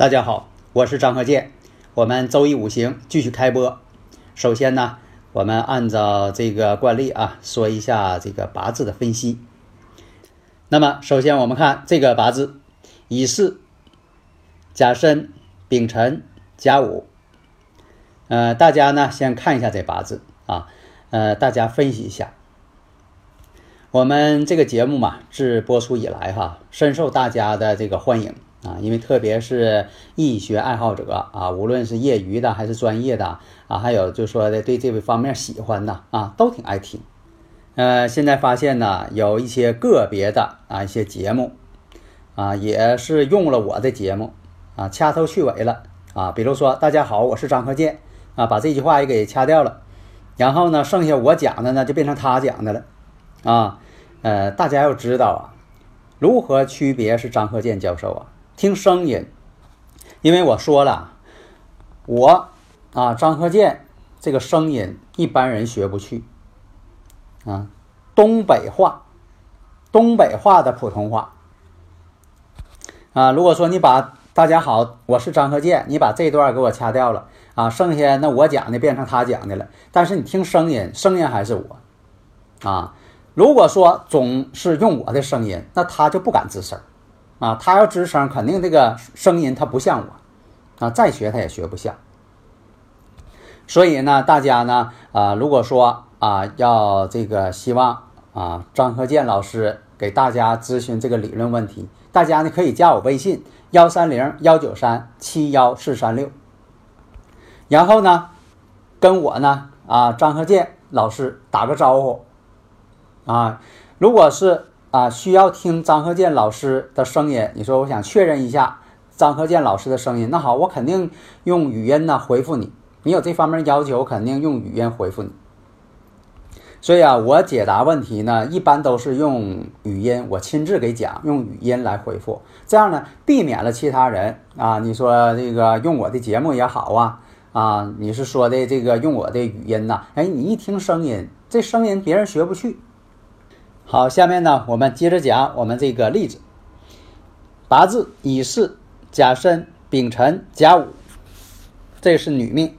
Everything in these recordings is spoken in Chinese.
大家好，我是张和建。我们周易五行继续开播。首先呢，我们按照这个惯例啊，说一下这个八字的分析。那么，首先我们看这个八字：乙巳、甲申、丙辰、甲午。呃，大家呢先看一下这八字啊，呃，大家分析一下。我们这个节目嘛，自播出以来哈，深受大家的这个欢迎。啊，因为特别是易学爱好者啊，无论是业余的还是专业的啊，还有就说的对这个方面喜欢的啊，都挺爱听。呃，现在发现呢，有一些个别的啊一些节目啊，也是用了我的节目啊，掐头去尾了啊。比如说，大家好，我是张克建啊，把这句话也给掐掉了，然后呢，剩下我讲的呢就变成他讲的了啊。呃，大家要知道啊，如何区别是张克建教授啊？听声音，因为我说了，我啊张克建这个声音一般人学不去啊，东北话，东北话的普通话啊。如果说你把大家好，我是张克建，你把这段给我掐掉了啊，剩下那我讲的变成他讲的了。但是你听声音，声音还是我啊。如果说总是用我的声音，那他就不敢吱声。啊，他要吱声，肯定这个声音他不像我，啊，再学他也学不像。所以呢，大家呢，啊，如果说啊，要这个希望啊，张鹤剑老师给大家咨询这个理论问题，大家呢可以加我微信幺三零幺九三七幺四三六，然后呢，跟我呢啊，张鹤剑老师打个招呼，啊，如果是。啊，需要听张鹤剑老师的声音。你说我想确认一下张鹤剑老师的声音，那好，我肯定用语音呢回复你。你有这方面要求，肯定用语音回复你。所以啊，我解答问题呢，一般都是用语音，我亲自给讲，用语音来回复。这样呢，避免了其他人啊，你说这个用我的节目也好啊，啊，你是说的这个用我的语音呐？哎，你一听声音，这声音别人学不去。好，下面呢，我们接着讲我们这个例子。八字乙巳、甲申、丙辰、甲午，这是女命。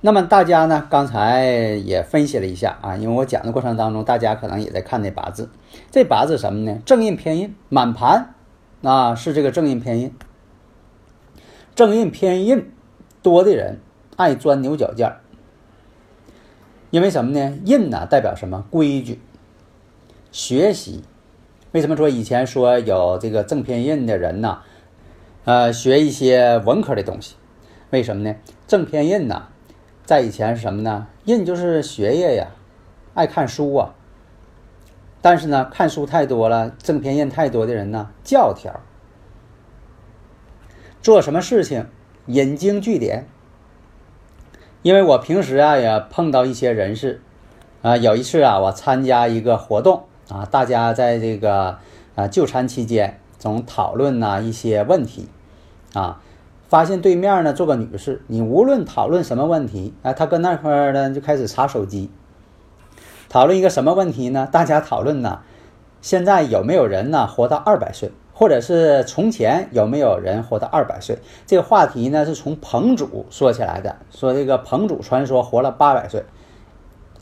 那么大家呢，刚才也分析了一下啊，因为我讲的过程当中，大家可能也在看这八字。这八字什么呢？正印偏印，满盘啊是这个正印偏印。正印偏印多的人爱钻牛角尖儿，因为什么呢？印呢代表什么？规矩。学习为什么说以前说有这个正偏印的人呢？呃，学一些文科的东西，为什么呢？正偏印呢，在以前是什么呢？印就是学业呀，爱看书啊。但是呢，看书太多了，正偏印太多的人呢，教条，做什么事情引经据典。因为我平时啊也碰到一些人士，啊，有一次啊，我参加一个活动啊，大家在这个啊就餐期间总讨论呐一些问题，啊，发现对面呢坐个女士，你无论讨论什么问题，啊，她跟那块呢就开始查手机。讨论一个什么问题呢？大家讨论呢，现在有没有人呢活到二百岁，或者是从前有没有人活到二百岁？这个话题呢是从彭祖说起来的，说这个彭祖传说活了八百岁，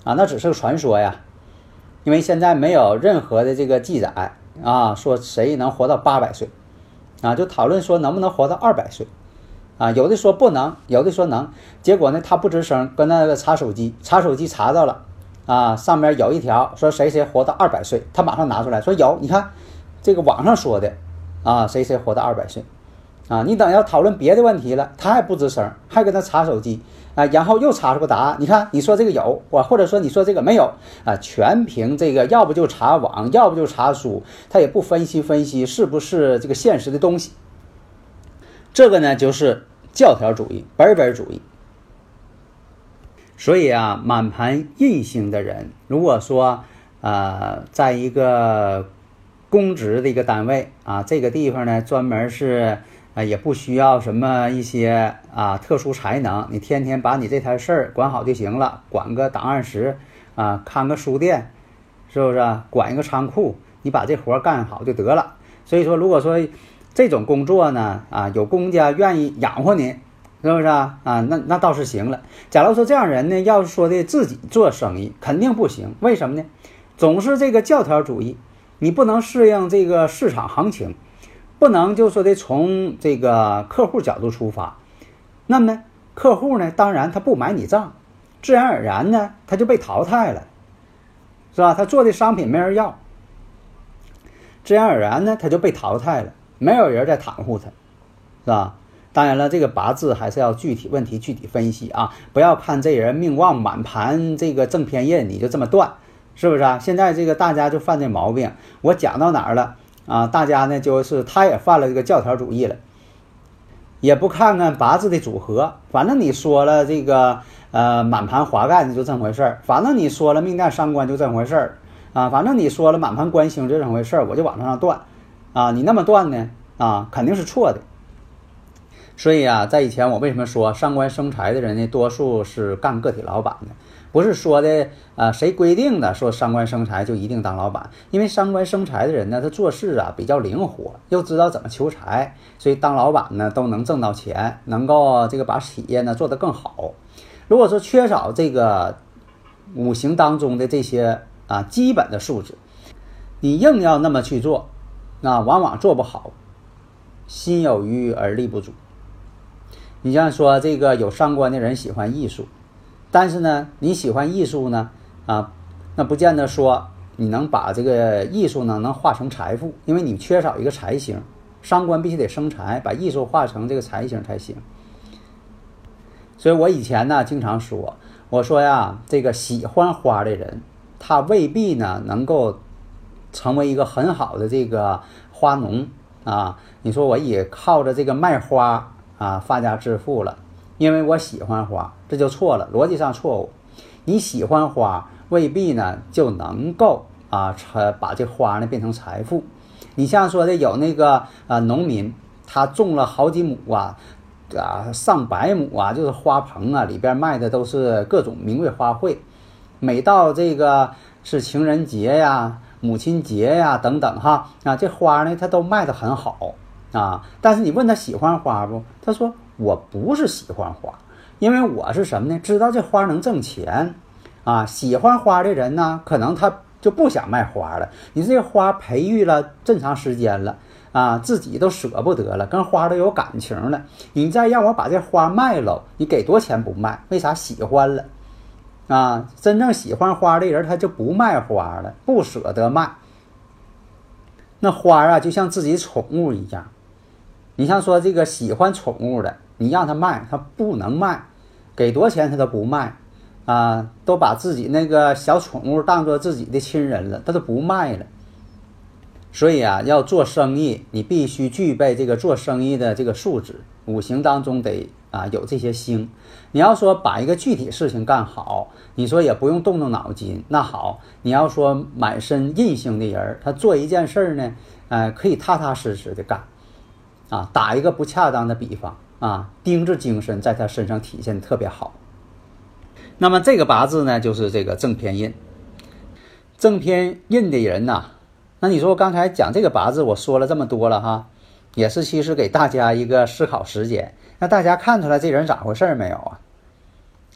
啊，那只是个传说呀，因为现在没有任何的这个记载啊，说谁能活到八百岁，啊，就讨论说能不能活到二百岁，啊，有的说不能，有的说能，结果呢他不吱声，搁那个查手机，查手机查到了。啊，上面有一条说谁谁活到二百岁，他马上拿出来说有，你看这个网上说的啊，谁谁活到二百岁啊？你等要讨论别的问题了，他还不吱声，还跟他查手机啊，然后又查出个答案。你看你说这个有，我或者说你说这个没有啊，全凭这个，要不就查网，要不就查书，他也不分析分析是不是这个现实的东西。这个呢就是教条主义、本本主义。所以啊，满盘印星的人，如果说，呃，在一个公职的一个单位啊，这个地方呢，专门是，啊，也不需要什么一些啊特殊才能，你天天把你这摊事儿管好就行了，管个档案室啊，看个书店，是不是？管一个仓库，你把这活干好就得了。所以说，如果说这种工作呢，啊，有公家愿意养活你。是不是啊？啊，那那倒是行了。假如说这样人呢，要是说的自己做生意，肯定不行。为什么呢？总是这个教条主义，你不能适应这个市场行情，不能就说的从这个客户角度出发。那么客户呢，当然他不买你账，自然而然呢，他就被淘汰了，是吧？他做的商品没人要，自然而然呢，他就被淘汰了，没有人再袒护他，是吧？当然了，这个八字还是要具体问题具体分析啊，不要看这人命旺满盘这个正偏印，你就这么断，是不是啊？现在这个大家就犯这毛病，我讲到哪儿了啊？大家呢就是他也犯了这个教条主义了，也不看看八字的组合，反正你说了这个呃满盘华盖就这么回事儿，反正你说了命带伤官就这么回事儿啊，反正你说了满盘官星就这么回事儿，我就往上断啊，你那么断呢啊，肯定是错的。所以啊，在以前我为什么说上官生财的人呢？多数是干个体老板的，不是说的啊，谁规定的说上官生财就一定当老板？因为上官生财的人呢，他做事啊比较灵活，又知道怎么求财，所以当老板呢都能挣到钱，能够这个把企业呢做得更好。如果说缺少这个五行当中的这些啊基本的素质，你硬要那么去做，那往往做不好，心有余而力不足。你像说这个有伤官的人喜欢艺术，但是呢，你喜欢艺术呢，啊，那不见得说你能把这个艺术呢能化成财富，因为你缺少一个财星，伤官必须得生财，把艺术化成这个财星才行。所以我以前呢经常说，我说呀，这个喜欢花的人，他未必呢能够成为一个很好的这个花农啊。你说我也靠着这个卖花。啊，发家致富了，因为我喜欢花，这就错了，逻辑上错误。你喜欢花，未必呢就能够啊，才把这花呢变成财富。你像说的有那个啊，农民他种了好几亩啊，啊上百亩啊，就是花棚啊，里边卖的都是各种名贵花卉。每到这个是情人节呀、母亲节呀等等哈啊，这花呢它都卖的很好。啊！但是你问他喜欢花不？他说我不是喜欢花，因为我是什么呢？知道这花能挣钱，啊，喜欢花的人呢，可能他就不想卖花了。你这花培育了这么长时间了，啊，自己都舍不得了，跟花都有感情了。你再让我把这花卖了，你给多钱不卖？为啥喜欢了？啊，真正喜欢花的人他就不卖花了，不舍得卖。那花啊就像自己宠物一样。你像说这个喜欢宠物的，你让他卖，他不能卖，给多少钱他都不卖，啊，都把自己那个小宠物当做自己的亲人了，他都不卖了。所以啊，要做生意，你必须具备这个做生意的这个素质，五行当中得啊有这些星。你要说把一个具体事情干好，你说也不用动动脑筋。那好，你要说满身印星的人，他做一件事儿呢，呃，可以踏踏实实的干。啊，打一个不恰当的比方啊，丁字精神在他身上体现的特别好。那么这个八字呢，就是这个正偏印。正偏印的人呐，那你说我刚才讲这个八字，我说了这么多了哈，也是其实给大家一个思考时间。那大家看出来这人咋回事没有啊？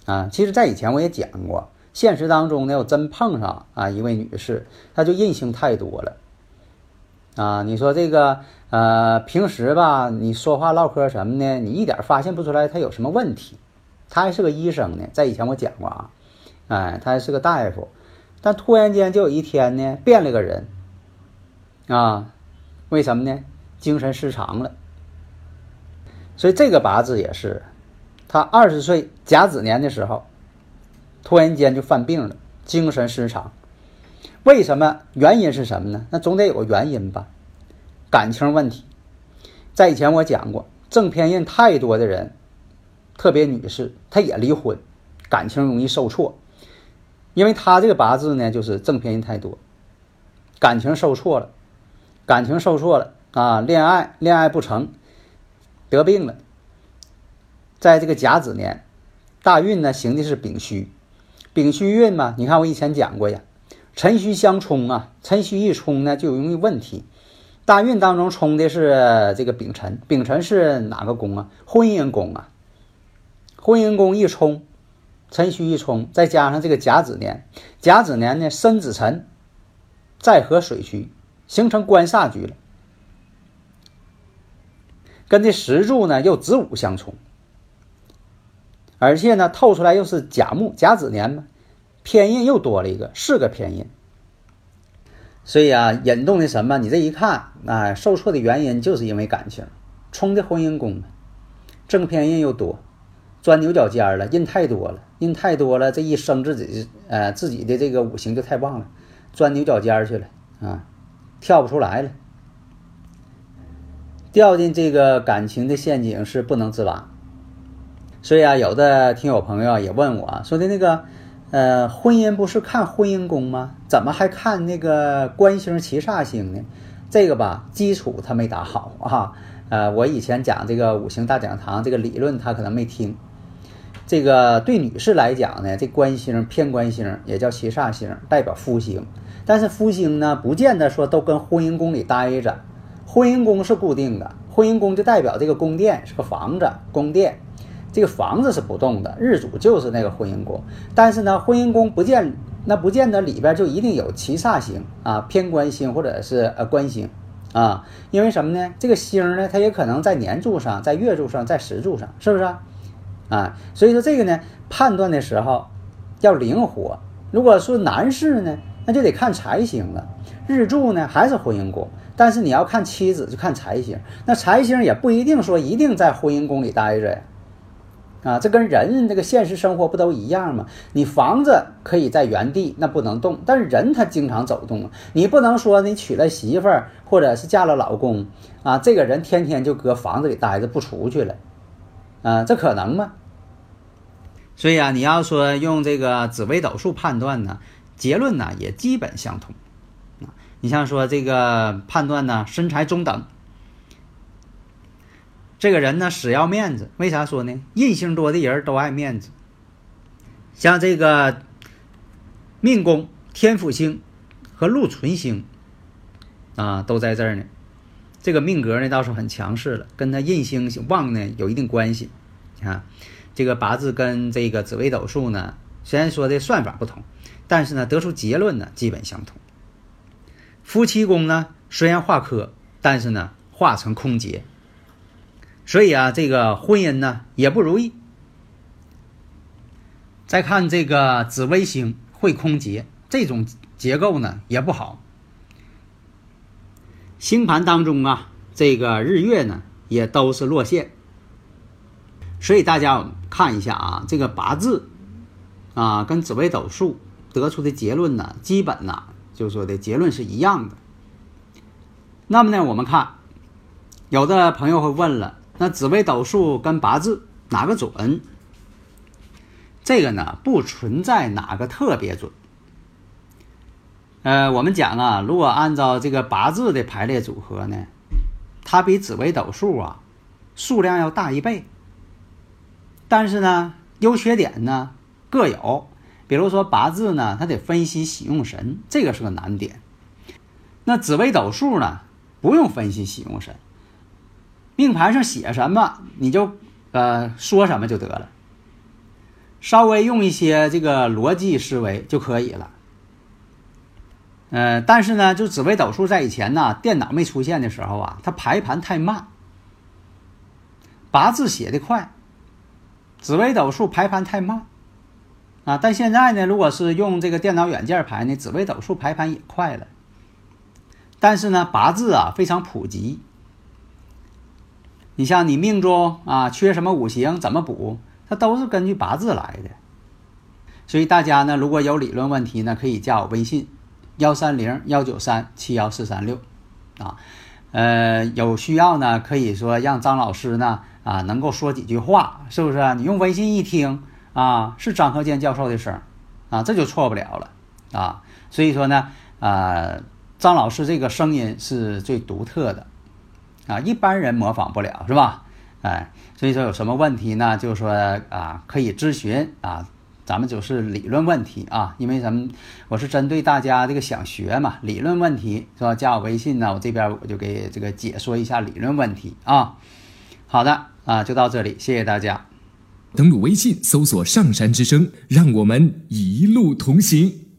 啊，其实，在以前我也讲过，现实当中呢，我真碰上啊一位女士，她就印星太多了。啊，你说这个。呃，平时吧，你说话唠嗑什么呢？你一点发现不出来他有什么问题。他还是个医生呢，在以前我讲过啊，哎，他还是个大夫，但突然间就有一天呢，变了个人。啊，为什么呢？精神失常了。所以这个八字也是，他二十岁甲子年的时候，突然间就犯病了，精神失常。为什么？原因是什么呢？那总得有个原因吧。感情问题，在以前我讲过，正偏印太多的人，特别女士，她也离婚，感情容易受挫，因为她这个八字呢，就是正偏印太多，感情受挫了，感情受挫了啊，恋爱恋爱不成，得病了，在这个甲子年，大运呢行的是丙戌，丙戌运嘛，你看我以前讲过呀，辰戌相冲啊，辰戌一冲呢，就容易问题。大运当中冲的是这个丙辰，丙辰是哪个宫啊？婚姻宫啊。婚姻宫一冲，辰戌一冲，再加上这个甲子年，甲子年呢申子辰，再合水戌，形成官煞局了。跟这石柱呢又子午相冲，而且呢透出来又是甲木，甲子年嘛，偏印又多了一个，四个偏印。所以啊，引动的什么？你这一看，啊，受挫的原因就是因为感情，冲的婚姻宫，正偏印又多，钻牛角尖了，印太多了，印太多了，这一生自己，呃，自己的这个五行就太旺了，钻牛角尖去了啊，跳不出来了，掉进这个感情的陷阱是不能自拔。所以啊，有的听友朋友也问我说的那个。呃，婚姻不是看婚姻宫吗？怎么还看那个官星、七煞星呢？这个吧，基础他没打好啊。呃，我以前讲这个五行大讲堂这个理论，他可能没听。这个对女士来讲呢，这官星偏官星也叫七煞星，代表夫星。但是夫星呢，不见得说都跟婚姻宫里待着。婚姻宫是固定的，婚姻宫就代表这个宫殿是个房子，宫殿。这个房子是不动的，日主就是那个婚姻宫，但是呢，婚姻宫不见那不见得里边就一定有七煞星啊，偏官星或者是呃官星啊，因为什么呢？这个星呢，它也可能在年柱上，在月柱上，在时柱上，是不是啊？啊，所以说这个呢，判断的时候要灵活。如果说男士呢，那就得看财星了，日柱呢还是婚姻宫，但是你要看妻子就看财星，那财星也不一定说一定在婚姻宫里待着呀。啊，这跟人这个现实生活不都一样吗？你房子可以在原地，那不能动，但是人他经常走动啊。你不能说你娶了媳妇儿或者是嫁了老公啊，这个人天天就搁房子里待着不出去了，啊，这可能吗？所以啊，你要说用这个紫微斗数判断呢，结论呢也基本相同啊。你像说这个判断呢，身材中等。这个人呢，死要面子。为啥说呢？印星多的人都爱面子。像这个命宫天府星和禄存星啊，都在这儿呢。这个命格呢，倒是很强势了，跟他印星旺呢有一定关系。啊，这个八字跟这个紫微斗数呢，虽然说的算法不同，但是呢，得出结论呢基本相同。夫妻宫呢，虽然化科，但是呢，化成空劫。所以啊，这个婚姻呢也不如意。再看这个紫微星会空劫，这种结构呢也不好。星盘当中啊，这个日月呢也都是落线，所以大家看一下啊，这个八字啊跟紫微斗数得出的结论呢，基本呢就说的结论是一样的。那么呢，我们看有的朋友会问了，那紫微斗数跟八字哪个准？这个呢不存在哪个特别准。呃，我们讲啊，如果按照这个八字的排列组合呢，它比紫微斗数啊数量要大一倍。但是呢，优缺点呢各有。比如说八字呢，它得分析喜用神，这个是个难点。那紫微斗数呢，不用分析喜用神，命盘上写什么你就呃说什么就得了，稍微用一些这个逻辑思维就可以了。呃，但是呢，就紫微斗数在以前呢，电脑没出现的时候啊，它排盘太慢，八字写的快，紫微斗数排盘太慢，啊，但现在呢，如果是用这个电脑软件排呢，紫微斗数排盘也快了，但是呢，八字啊非常普及，你像你命中啊缺什么五行怎么补，它都是根据八字来的，所以大家呢，如果有理论问题呢，可以加我微信。幺三零幺九三七幺四三六，啊，呃，有需要呢，可以说让张老师呢，啊，能够说几句话，是不是？你用微信一听，啊，是张和建教授的声，啊，这就错不了了，啊，所以说呢，啊，张老师这个声音是最独特的，啊，一般人模仿不了，是吧？哎，所以说有什么问题呢？就是说啊，可以咨询啊。咱们就是理论问题啊，因为咱们我是针对大家这个想学嘛，理论问题是吧？加我微信呢，我这边我就给这个解说一下理论问题啊。好的啊，就到这里，谢谢大家。登录微信搜索“上山之声”，让我们一路同行。